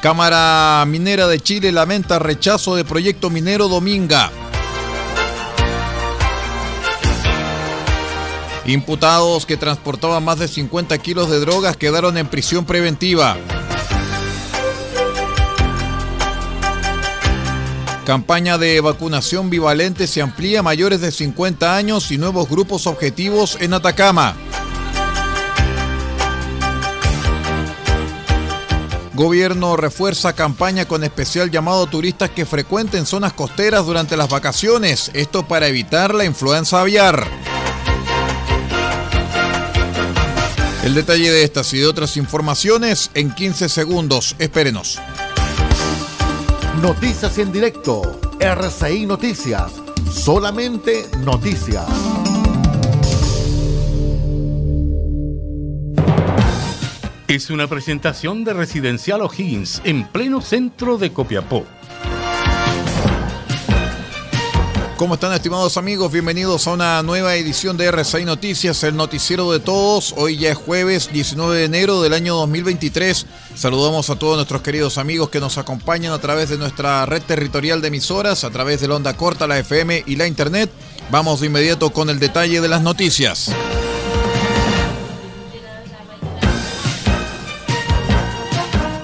Cámara Minera de Chile lamenta rechazo de proyecto minero Dominga. Imputados que transportaban más de 50 kilos de drogas quedaron en prisión preventiva. Campaña de vacunación bivalente se amplía mayores de 50 años y nuevos grupos objetivos en Atacama. Gobierno refuerza campaña con especial llamado a turistas que frecuenten zonas costeras durante las vacaciones, esto para evitar la influenza aviar. El detalle de estas y de otras informaciones en 15 segundos. Espérenos. Noticias en directo. RCI Noticias. Solamente noticias. Es una presentación de Residencial O'Higgins en pleno centro de Copiapó. ¿Cómo están estimados amigos? Bienvenidos a una nueva edición de RCI Noticias, el noticiero de todos. Hoy ya es jueves 19 de enero del año 2023. Saludamos a todos nuestros queridos amigos que nos acompañan a través de nuestra red territorial de emisoras, a través de la onda corta, la FM y la Internet. Vamos de inmediato con el detalle de las noticias.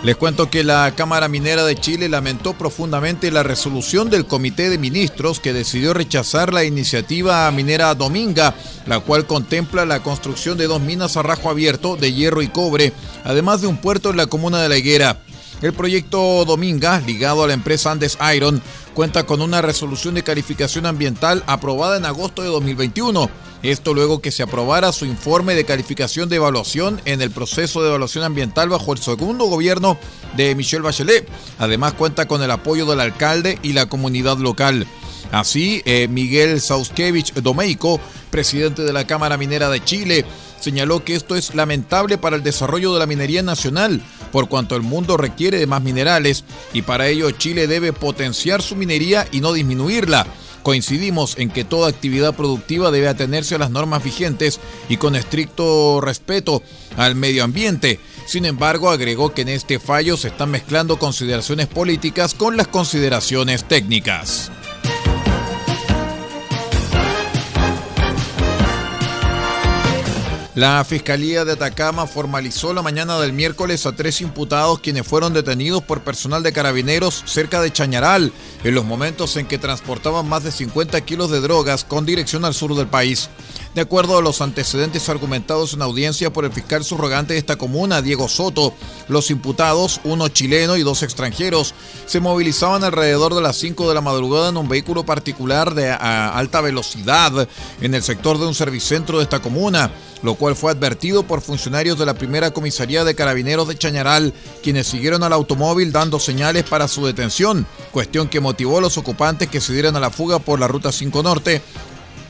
Les cuento que la Cámara Minera de Chile lamentó profundamente la resolución del Comité de Ministros que decidió rechazar la iniciativa minera Dominga, la cual contempla la construcción de dos minas a rajo abierto de hierro y cobre, además de un puerto en la comuna de La Higuera. El proyecto Dominga, ligado a la empresa Andes Iron, cuenta con una resolución de calificación ambiental aprobada en agosto de 2021 esto luego que se aprobara su informe de calificación de evaluación en el proceso de evaluación ambiental bajo el segundo gobierno de Michelle Bachelet. Además cuenta con el apoyo del alcalde y la comunidad local. Así, eh, Miguel Sauskevich Domeico, presidente de la Cámara Minera de Chile, señaló que esto es lamentable para el desarrollo de la minería nacional, por cuanto el mundo requiere de más minerales y para ello Chile debe potenciar su minería y no disminuirla Coincidimos en que toda actividad productiva debe atenerse a las normas vigentes y con estricto respeto al medio ambiente. Sin embargo, agregó que en este fallo se están mezclando consideraciones políticas con las consideraciones técnicas. La Fiscalía de Atacama formalizó la mañana del miércoles a tres imputados quienes fueron detenidos por personal de carabineros cerca de Chañaral en los momentos en que transportaban más de 50 kilos de drogas con dirección al sur del país. De acuerdo a los antecedentes argumentados en audiencia por el fiscal subrogante de esta comuna, Diego Soto, los imputados, uno chileno y dos extranjeros, se movilizaban alrededor de las 5 de la madrugada en un vehículo particular de alta velocidad en el sector de un servicentro de esta comuna, lo cual fue advertido por funcionarios de la primera comisaría de carabineros de Chañaral, quienes siguieron al automóvil dando señales para su detención, cuestión que motivó a los ocupantes que se dieran a la fuga por la ruta 5 Norte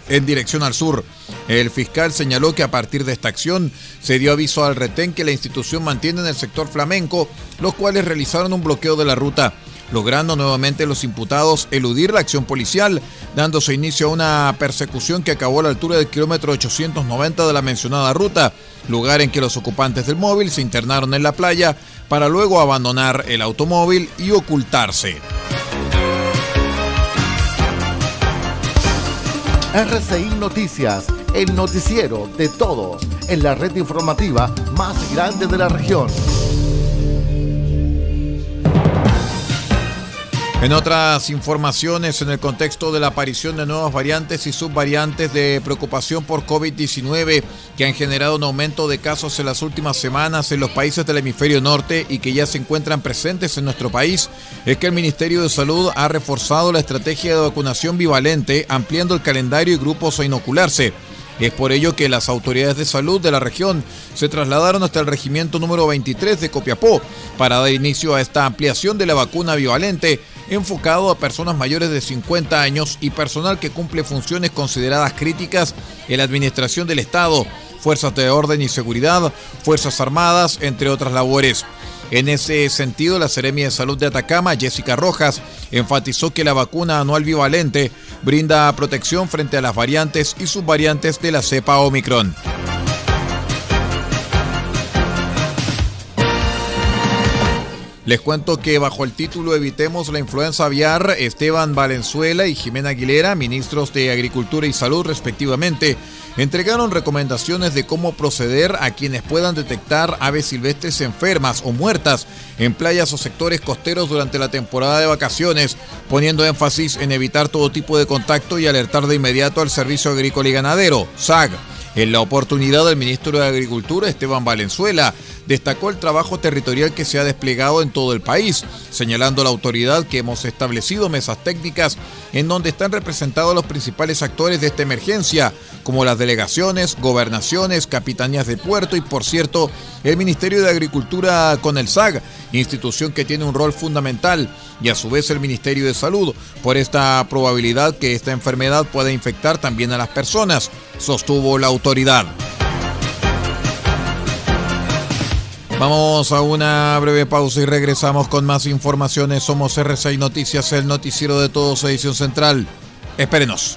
en dirección al sur. El fiscal señaló que a partir de esta acción se dio aviso al retén que la institución mantiene en el sector flamenco, los cuales realizaron un bloqueo de la ruta. logrando nuevamente los imputados eludir la acción policial, dándose inicio a una persecución que acabó a la altura del kilómetro 890 de la mencionada ruta, lugar en que los ocupantes del móvil se internaron en la playa para luego abandonar el automóvil y ocultarse. RCI Noticias, el noticiero de todos en la red informativa más grande de la región. En otras informaciones, en el contexto de la aparición de nuevas variantes y subvariantes de preocupación por COVID-19 que han generado un aumento de casos en las últimas semanas en los países del hemisferio norte y que ya se encuentran presentes en nuestro país, es que el Ministerio de Salud ha reforzado la estrategia de vacunación bivalente, ampliando el calendario y grupos a inocularse. Es por ello que las autoridades de salud de la región se trasladaron hasta el regimiento número 23 de Copiapó para dar inicio a esta ampliación de la vacuna bivalente enfocado a personas mayores de 50 años y personal que cumple funciones consideradas críticas en la administración del Estado, fuerzas de orden y seguridad, fuerzas armadas, entre otras labores. En ese sentido, la Seremia de Salud de Atacama, Jessica Rojas, enfatizó que la vacuna anual bivalente brinda protección frente a las variantes y subvariantes de la cepa Omicron. Les cuento que bajo el título Evitemos la influenza aviar, Esteban Valenzuela y Jimena Aguilera, ministros de Agricultura y Salud respectivamente, entregaron recomendaciones de cómo proceder a quienes puedan detectar aves silvestres enfermas o muertas en playas o sectores costeros durante la temporada de vacaciones, poniendo énfasis en evitar todo tipo de contacto y alertar de inmediato al Servicio Agrícola y Ganadero, SAG. En la oportunidad, el ministro de Agricultura, Esteban Valenzuela, destacó el trabajo territorial que se ha desplegado en todo el país, señalando a la autoridad que hemos establecido mesas técnicas en donde están representados los principales actores de esta emergencia, como las delegaciones, gobernaciones, capitanías de puerto y, por cierto, el Ministerio de Agricultura con el SAG, institución que tiene un rol fundamental, y a su vez el Ministerio de Salud, por esta probabilidad que esta enfermedad pueda infectar también a las personas, sostuvo la autoridad. Vamos a una breve pausa y regresamos con más informaciones. Somos R6 Noticias, el noticiero de todos, edición central. Espérenos.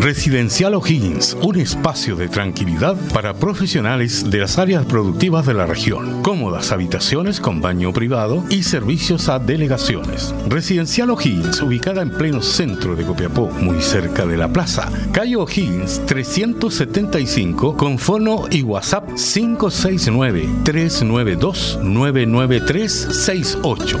Residencial O'Higgins, un espacio de tranquilidad para profesionales de las áreas productivas de la región. Cómodas habitaciones con baño privado y servicios a delegaciones. Residencial O'Higgins, ubicada en pleno centro de Copiapó, muy cerca de la plaza. Calle O'Higgins 375 con fono y WhatsApp 569 392 99368.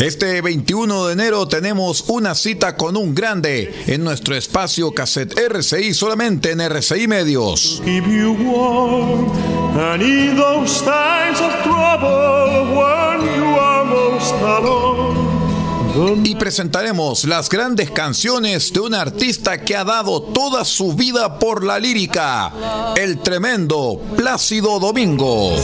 Este 21 de enero tenemos una cita con un grande en nuestro espacio cassette RCI solamente en RCI Medios. Y presentaremos las grandes canciones de un artista que ha dado toda su vida por la lírica, el tremendo Plácido Domingo.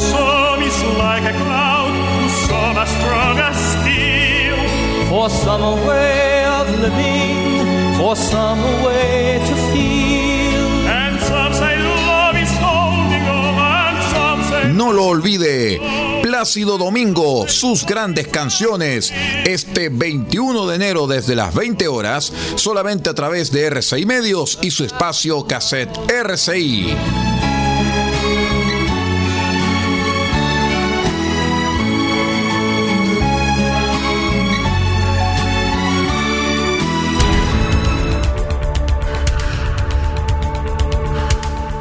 No lo olvide Plácido Domingo, sus grandes canciones, este 21 de enero desde las 20 horas, solamente a través de RCI Medios y su espacio cassette RCI.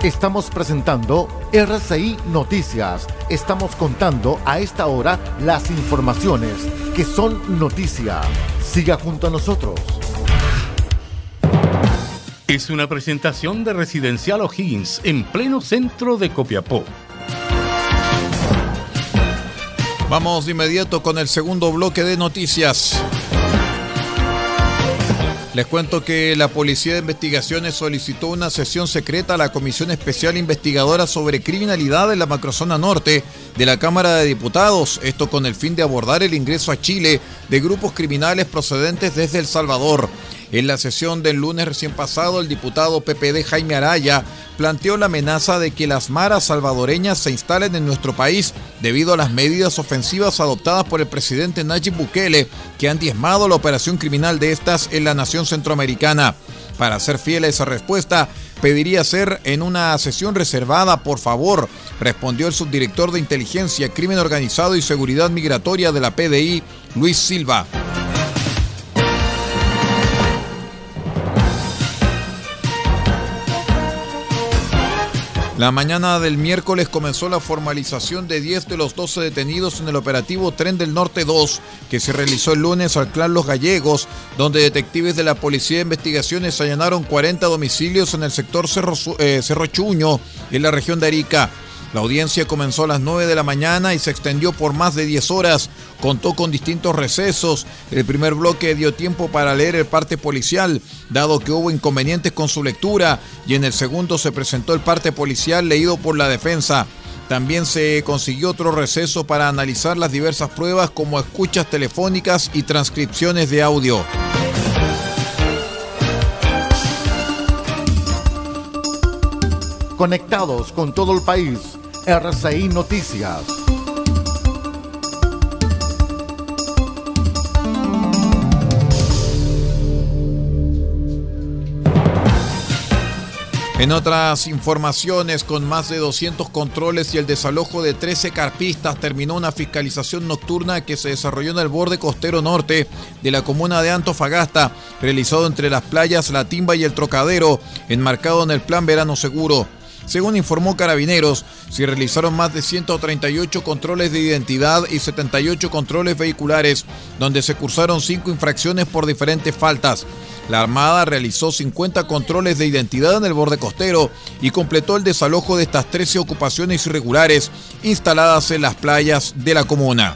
Estamos presentando RCI Noticias. Estamos contando a esta hora las informaciones que son noticia. Siga junto a nosotros. Es una presentación de Residencial O'Higgins en pleno centro de Copiapó. Vamos de inmediato con el segundo bloque de noticias. Les cuento que la Policía de Investigaciones solicitó una sesión secreta a la Comisión Especial Investigadora sobre Criminalidad en la Macrozona Norte de la Cámara de Diputados, esto con el fin de abordar el ingreso a Chile de grupos criminales procedentes desde El Salvador. En la sesión del lunes recién pasado, el diputado PPD Jaime Araya planteó la amenaza de que las maras salvadoreñas se instalen en nuestro país debido a las medidas ofensivas adoptadas por el presidente Nayib Bukele, que han diezmado la operación criminal de estas en la nación centroamericana. Para ser fiel a esa respuesta, pediría ser en una sesión reservada, por favor, respondió el subdirector de Inteligencia, Crimen Organizado y Seguridad Migratoria de la PDI, Luis Silva. La mañana del miércoles comenzó la formalización de 10 de los 12 detenidos en el operativo Tren del Norte 2, que se realizó el lunes al Clan Los Gallegos, donde detectives de la Policía de Investigaciones allanaron 40 domicilios en el sector Cerro, eh, Chuño, en la región de Arica. La audiencia comenzó a las 9 de la mañana y se extendió por más de 10 horas. Contó con distintos recesos. El primer bloque dio tiempo para leer el parte policial, dado que hubo inconvenientes con su lectura, y en el segundo se presentó el parte policial leído por la defensa. También se consiguió otro receso para analizar las diversas pruebas como escuchas telefónicas y transcripciones de audio. Conectados con todo el país RCI Noticias. En otras informaciones, con más de 200 controles y el desalojo de 13 carpistas, terminó una fiscalización nocturna que se desarrolló en el borde costero norte de la comuna de Antofagasta, realizado entre las playas La Timba y el Trocadero, enmarcado en el Plan Verano Seguro. Según informó Carabineros, se realizaron más de 138 controles de identidad y 78 controles vehiculares, donde se cursaron 5 infracciones por diferentes faltas. La Armada realizó 50 controles de identidad en el borde costero y completó el desalojo de estas 13 ocupaciones irregulares instaladas en las playas de la comuna.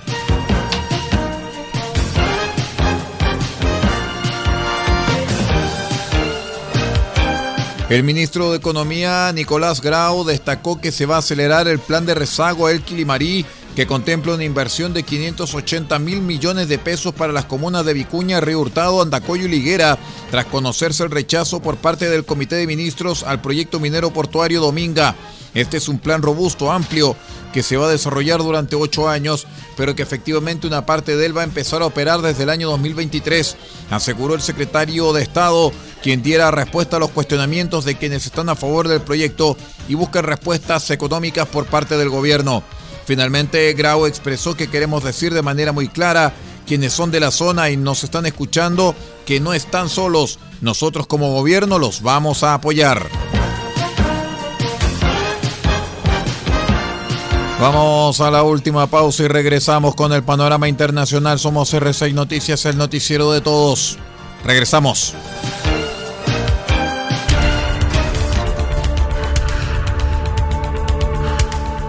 El ministro de Economía, Nicolás Grau, destacó que se va a acelerar el plan de rezago El Quilimarí, que contempla una inversión de 580 mil millones de pesos para las comunas de Vicuña, Río Hurtado, Andacoyo y Liguera, tras conocerse el rechazo por parte del Comité de Ministros al proyecto minero portuario Dominga. Este es un plan robusto, amplio, que se va a desarrollar durante ocho años, pero que efectivamente una parte de él va a empezar a operar desde el año 2023, aseguró el secretario de Estado, quien diera respuesta a los cuestionamientos de quienes están a favor del proyecto y buscan respuestas económicas por parte del gobierno. Finalmente, Grau expresó que queremos decir de manera muy clara, quienes son de la zona y nos están escuchando, que no están solos. Nosotros como gobierno los vamos a apoyar. Vamos a la última pausa y regresamos con el panorama internacional. Somos R6 Noticias, el noticiero de todos. Regresamos.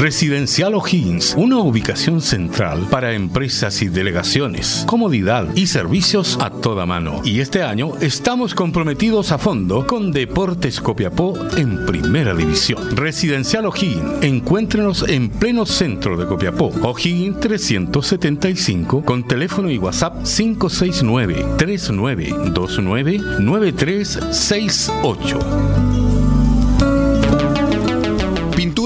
Residencial O'Higgins, una ubicación central para empresas y delegaciones, comodidad y servicios a toda mano. Y este año estamos comprometidos a fondo con Deportes Copiapó en Primera División. Residencial O'Higgins, encuéntrenos en pleno centro de Copiapó. O'Higgins 375 con teléfono y WhatsApp 569 3929 9368.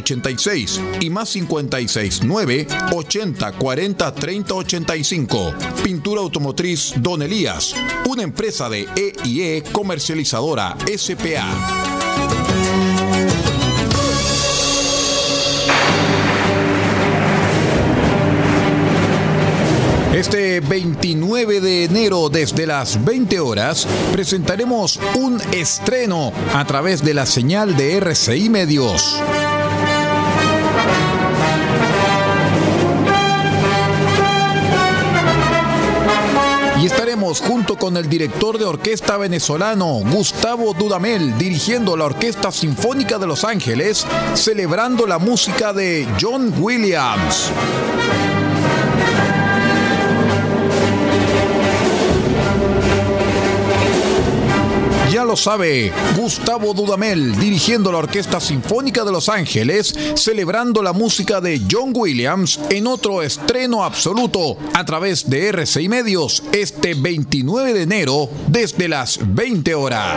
86 y más 56 9 80 40 30 85. Pintura Automotriz Don Elías, una empresa de EIE comercializadora SPA. Este 29 de enero desde las 20 horas presentaremos un estreno a través de la señal de RCI Medios. Junto con el director de orquesta venezolano Gustavo Dudamel dirigiendo la Orquesta Sinfónica de Los Ángeles, celebrando la música de John Williams. Lo sabe, Gustavo Dudamel dirigiendo la Orquesta Sinfónica de Los Ángeles, celebrando la música de John Williams en otro estreno absoluto a través de RCI Medios este 29 de enero desde las 20 horas.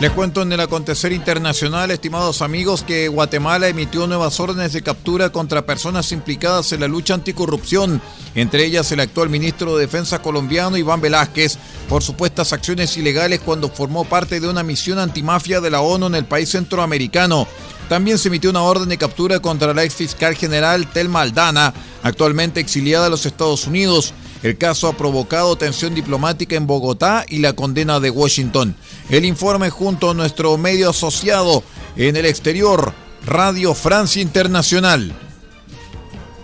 Les cuento en el acontecer internacional, estimados amigos, que Guatemala emitió nuevas órdenes de captura contra personas implicadas en la lucha anticorrupción, entre ellas el actual ministro de Defensa colombiano Iván Velázquez, por supuestas acciones ilegales cuando formó parte de una misión antimafia de la ONU en el país centroamericano. También se emitió una orden de captura contra la ex fiscal general Telma Aldana, actualmente exiliada a los Estados Unidos. El caso ha provocado tensión diplomática en Bogotá y la condena de Washington. El informe junto a nuestro medio asociado en el exterior, Radio Francia Internacional.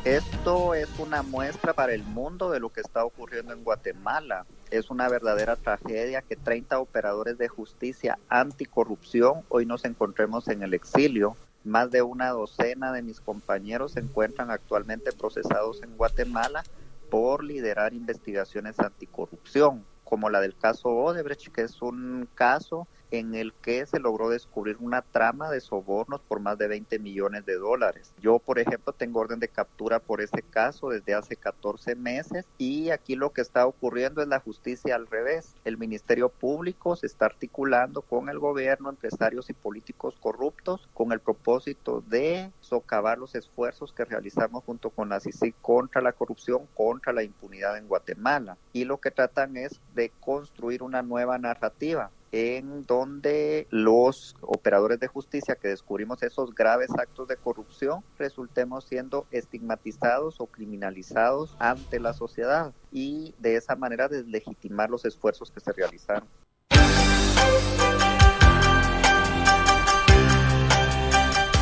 Esto es una muestra para el mundo de lo que está ocurriendo en Guatemala. Es una verdadera tragedia que 30 operadores de justicia anticorrupción hoy nos encontremos en el exilio. Más de una docena de mis compañeros se encuentran actualmente procesados en Guatemala por liderar investigaciones anticorrupción, como la del caso Odebrecht, que es un caso en el que se logró descubrir una trama de sobornos por más de 20 millones de dólares. Yo, por ejemplo, tengo orden de captura por ese caso desde hace 14 meses y aquí lo que está ocurriendo es la justicia al revés. El Ministerio Público se está articulando con el gobierno, empresarios y políticos corruptos con el propósito de socavar los esfuerzos que realizamos junto con la CICI contra la corrupción, contra la impunidad en Guatemala. Y lo que tratan es de construir una nueva narrativa en donde los operadores de justicia que descubrimos esos graves actos de corrupción resultemos siendo estigmatizados o criminalizados ante la sociedad y de esa manera deslegitimar los esfuerzos que se realizaron.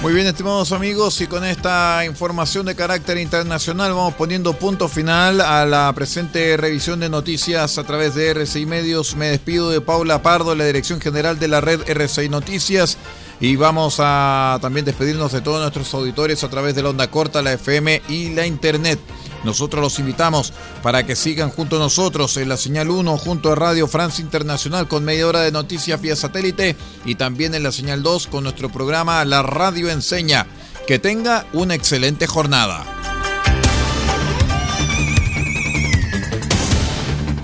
Muy bien, estimados amigos, y con esta información de carácter internacional vamos poniendo punto final a la presente revisión de noticias a través de RCI Medios. Me despido de Paula Pardo, la dirección general de la red RCI Noticias. Y vamos a también despedirnos de todos nuestros auditores a través de la onda corta, la FM y la Internet. Nosotros los invitamos para que sigan junto a nosotros en la señal 1 junto a Radio Francia Internacional con media hora de noticias vía satélite y también en la señal 2 con nuestro programa La Radio Enseña. Que tenga una excelente jornada.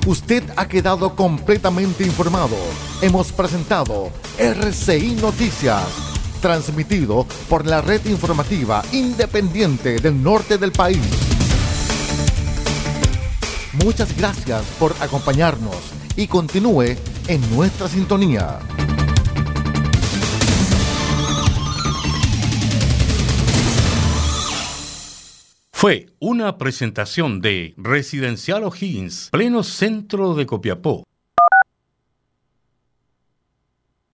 Usted ha quedado completamente informado. Hemos presentado RCI Noticias, transmitido por la red informativa independiente del norte del país. Muchas gracias por acompañarnos y continúe en nuestra sintonía. Fue una presentación de Residencial O'Higgins, pleno centro de Copiapó